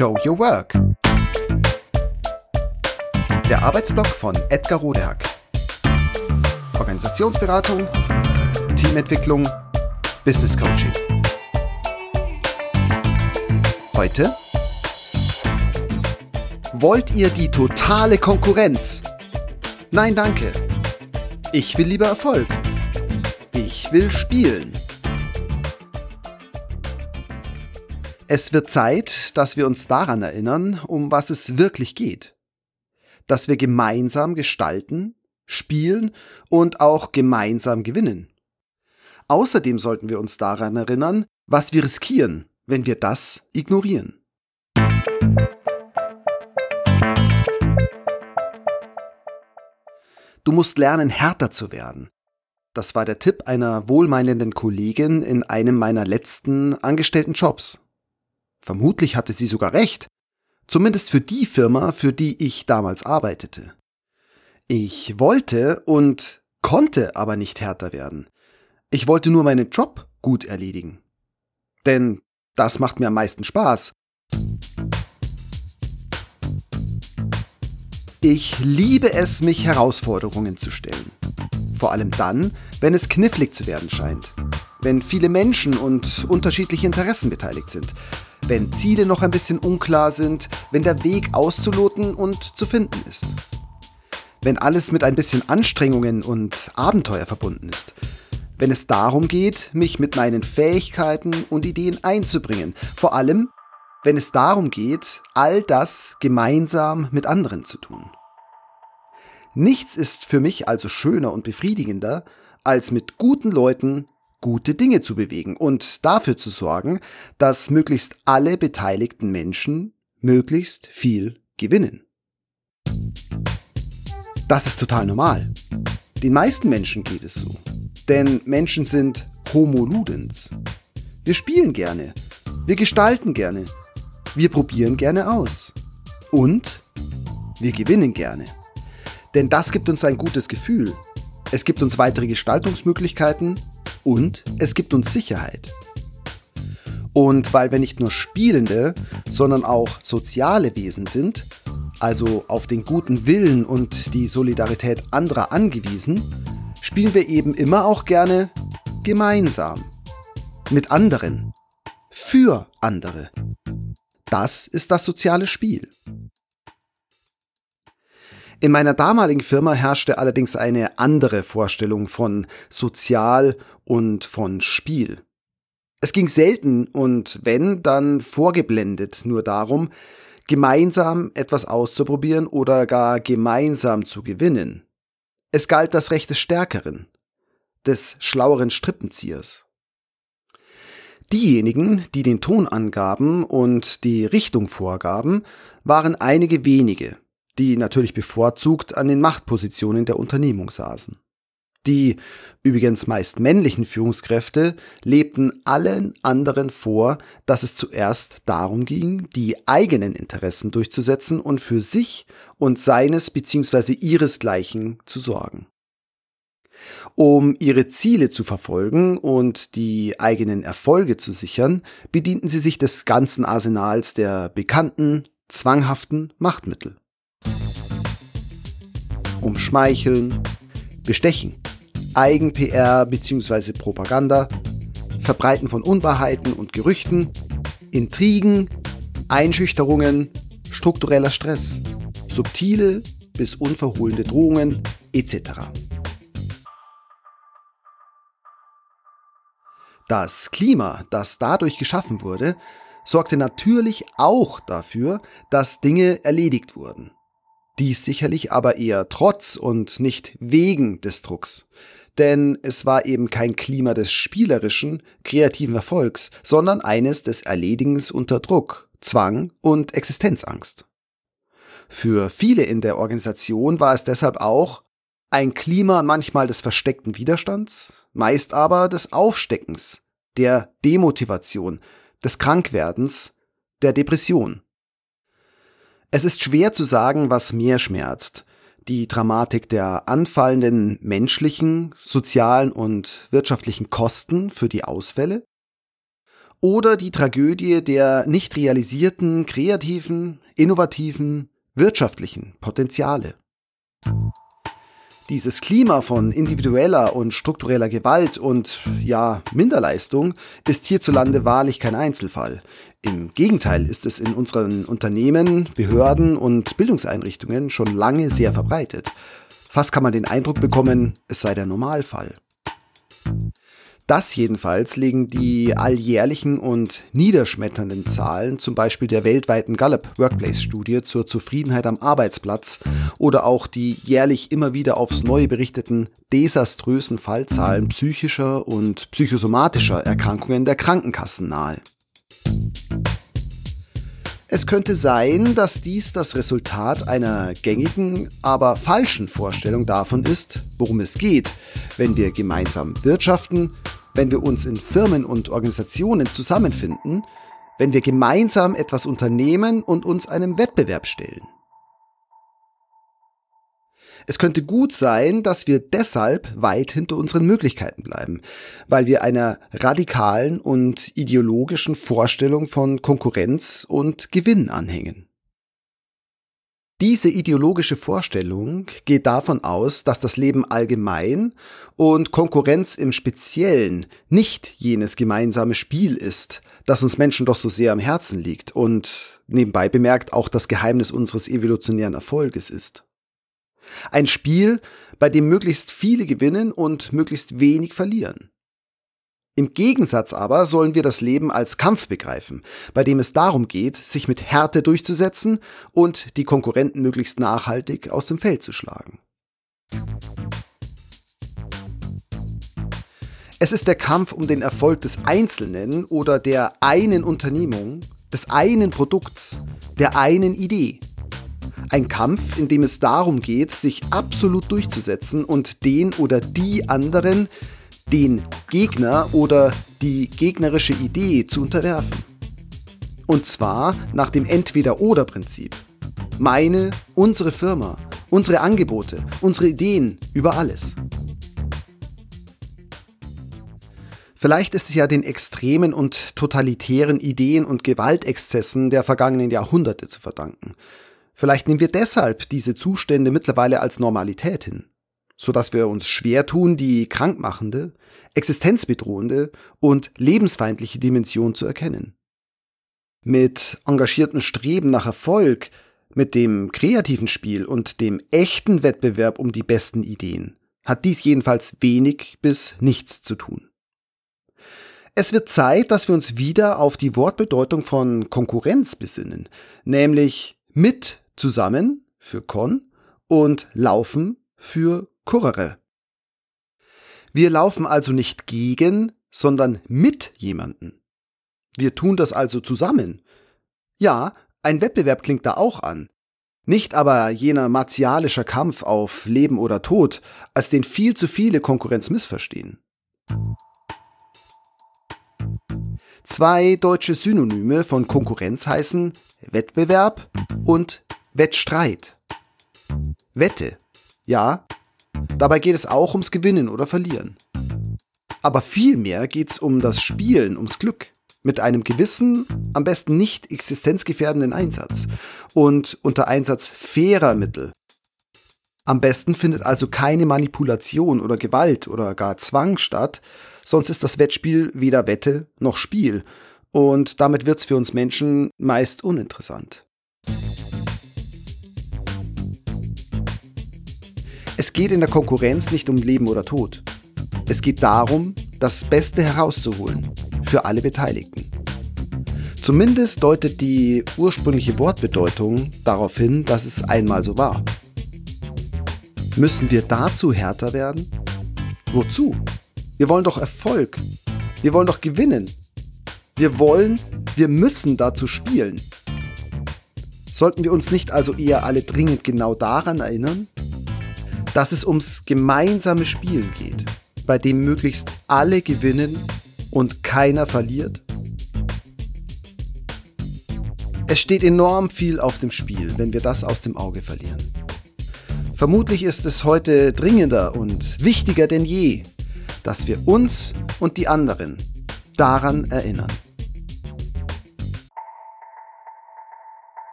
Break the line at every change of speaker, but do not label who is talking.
Show Your Work. Der Arbeitsblock von Edgar Rodehack. Organisationsberatung, Teamentwicklung, Business Coaching. Heute Wollt ihr die totale Konkurrenz? Nein, danke. Ich will lieber Erfolg. Ich will spielen. Es wird Zeit, dass wir uns daran erinnern, um was es wirklich geht. Dass wir gemeinsam gestalten, spielen und auch gemeinsam gewinnen. Außerdem sollten wir uns daran erinnern, was wir riskieren, wenn wir das ignorieren. Du musst lernen, härter zu werden. Das war der Tipp einer wohlmeinenden Kollegin in einem meiner letzten angestellten Jobs. Vermutlich hatte sie sogar recht. Zumindest für die Firma, für die ich damals arbeitete. Ich wollte und konnte aber nicht härter werden. Ich wollte nur meinen Job gut erledigen. Denn das macht mir am meisten Spaß. Ich liebe es, mich Herausforderungen zu stellen. Vor allem dann, wenn es knifflig zu werden scheint. Wenn viele Menschen und unterschiedliche Interessen beteiligt sind wenn Ziele noch ein bisschen unklar sind, wenn der Weg auszuloten und zu finden ist. Wenn alles mit ein bisschen Anstrengungen und Abenteuer verbunden ist. Wenn es darum geht, mich mit meinen Fähigkeiten und Ideen einzubringen. Vor allem, wenn es darum geht, all das gemeinsam mit anderen zu tun. Nichts ist für mich also schöner und befriedigender, als mit guten Leuten gute Dinge zu bewegen und dafür zu sorgen, dass möglichst alle beteiligten Menschen möglichst viel gewinnen. Das ist total normal. Den meisten Menschen geht es so. Denn Menschen sind Homo ludens. Wir spielen gerne. Wir gestalten gerne. Wir probieren gerne aus. Und wir gewinnen gerne. Denn das gibt uns ein gutes Gefühl. Es gibt uns weitere Gestaltungsmöglichkeiten und es gibt uns Sicherheit. Und weil wir nicht nur Spielende, sondern auch soziale Wesen sind, also auf den guten Willen und die Solidarität anderer angewiesen, spielen wir eben immer auch gerne gemeinsam, mit anderen, für andere. Das ist das soziale Spiel. In meiner damaligen Firma herrschte allerdings eine andere Vorstellung von Sozial und von Spiel. Es ging selten und wenn, dann vorgeblendet nur darum, gemeinsam etwas auszuprobieren oder gar gemeinsam zu gewinnen. Es galt das Recht des Stärkeren, des schlaueren Strippenziehers. Diejenigen, die den Ton angaben und die Richtung vorgaben, waren einige wenige, die natürlich bevorzugt an den Machtpositionen der Unternehmung saßen. Die übrigens meist männlichen Führungskräfte lebten allen anderen vor, dass es zuerst darum ging, die eigenen Interessen durchzusetzen und für sich und seines bzw. ihresgleichen zu sorgen. Um ihre Ziele zu verfolgen und die eigenen Erfolge zu sichern, bedienten sie sich des ganzen Arsenals der bekannten, zwanghaften Machtmittel umschmeicheln, bestechen, Eigen-PR bzw. Propaganda, Verbreiten von Unwahrheiten und Gerüchten, Intrigen, Einschüchterungen, struktureller Stress, subtile bis unverhohlene Drohungen etc. Das Klima, das dadurch geschaffen wurde, sorgte natürlich auch dafür, dass Dinge erledigt wurden. Dies sicherlich aber eher trotz und nicht wegen des Drucks. Denn es war eben kein Klima des spielerischen, kreativen Erfolgs, sondern eines des Erledigens unter Druck, Zwang und Existenzangst. Für viele in der Organisation war es deshalb auch ein Klima manchmal des versteckten Widerstands, meist aber des Aufsteckens, der Demotivation, des Krankwerdens, der Depression. Es ist schwer zu sagen, was mehr schmerzt. Die Dramatik der anfallenden menschlichen, sozialen und wirtschaftlichen Kosten für die Ausfälle oder die Tragödie der nicht realisierten, kreativen, innovativen, wirtschaftlichen Potenziale. Dieses Klima von individueller und struktureller Gewalt und ja, Minderleistung ist hierzulande wahrlich kein Einzelfall. Im Gegenteil ist es in unseren Unternehmen, Behörden und Bildungseinrichtungen schon lange sehr verbreitet. Fast kann man den Eindruck bekommen, es sei der Normalfall. Das jedenfalls legen die alljährlichen und niederschmetternden Zahlen, zum Beispiel der weltweiten Gallup Workplace Studie zur Zufriedenheit am Arbeitsplatz oder auch die jährlich immer wieder aufs Neue berichteten desaströsen Fallzahlen psychischer und psychosomatischer Erkrankungen der Krankenkassen nahe. Es könnte sein, dass dies das Resultat einer gängigen, aber falschen Vorstellung davon ist, worum es geht, wenn wir gemeinsam wirtschaften, wenn wir uns in Firmen und Organisationen zusammenfinden, wenn wir gemeinsam etwas unternehmen und uns einem Wettbewerb stellen. Es könnte gut sein, dass wir deshalb weit hinter unseren Möglichkeiten bleiben, weil wir einer radikalen und ideologischen Vorstellung von Konkurrenz und Gewinn anhängen. Diese ideologische Vorstellung geht davon aus, dass das Leben allgemein und Konkurrenz im Speziellen nicht jenes gemeinsame Spiel ist, das uns Menschen doch so sehr am Herzen liegt und nebenbei bemerkt auch das Geheimnis unseres evolutionären Erfolges ist. Ein Spiel, bei dem möglichst viele gewinnen und möglichst wenig verlieren. Im Gegensatz aber sollen wir das Leben als Kampf begreifen, bei dem es darum geht, sich mit Härte durchzusetzen und die Konkurrenten möglichst nachhaltig aus dem Feld zu schlagen. Es ist der Kampf um den Erfolg des Einzelnen oder der einen Unternehmung, des einen Produkts, der einen Idee. Ein Kampf, in dem es darum geht, sich absolut durchzusetzen und den oder die anderen den Gegner oder die gegnerische Idee zu unterwerfen. Und zwar nach dem Entweder-Oder-Prinzip. Meine, unsere Firma, unsere Angebote, unsere Ideen über alles. Vielleicht ist es ja den extremen und totalitären Ideen und Gewaltexzessen der vergangenen Jahrhunderte zu verdanken. Vielleicht nehmen wir deshalb diese Zustände mittlerweile als Normalität hin sodass wir uns schwer tun, die krankmachende, existenzbedrohende und lebensfeindliche Dimension zu erkennen. Mit engagiertem Streben nach Erfolg, mit dem kreativen Spiel und dem echten Wettbewerb um die besten Ideen hat dies jedenfalls wenig bis nichts zu tun. Es wird Zeit, dass wir uns wieder auf die Wortbedeutung von Konkurrenz besinnen, nämlich mit zusammen für Con und laufen für Kurere. Wir laufen also nicht gegen, sondern mit jemanden. Wir tun das also zusammen. Ja, ein Wettbewerb klingt da auch an. Nicht aber jener martialischer Kampf auf Leben oder Tod, als den viel zu viele Konkurrenz missverstehen. Zwei deutsche Synonyme von Konkurrenz heißen Wettbewerb und Wettstreit. Wette. Ja, Dabei geht es auch ums Gewinnen oder Verlieren. Aber vielmehr geht es um das Spielen, ums Glück. Mit einem gewissen, am besten nicht existenzgefährdenden Einsatz. Und unter Einsatz fairer Mittel. Am besten findet also keine Manipulation oder Gewalt oder gar Zwang statt, sonst ist das Wettspiel weder Wette noch Spiel. Und damit wird es für uns Menschen meist uninteressant. Es geht in der Konkurrenz nicht um Leben oder Tod. Es geht darum, das Beste herauszuholen für alle Beteiligten. Zumindest deutet die ursprüngliche Wortbedeutung darauf hin, dass es einmal so war. Müssen wir dazu härter werden? Wozu? Wir wollen doch Erfolg. Wir wollen doch gewinnen. Wir wollen, wir müssen dazu spielen. Sollten wir uns nicht also eher alle dringend genau daran erinnern, dass es ums gemeinsame Spielen geht, bei dem möglichst alle gewinnen und keiner verliert? Es steht enorm viel auf dem Spiel, wenn wir das aus dem Auge verlieren. Vermutlich ist es heute dringender und wichtiger denn je, dass wir uns und die anderen daran erinnern.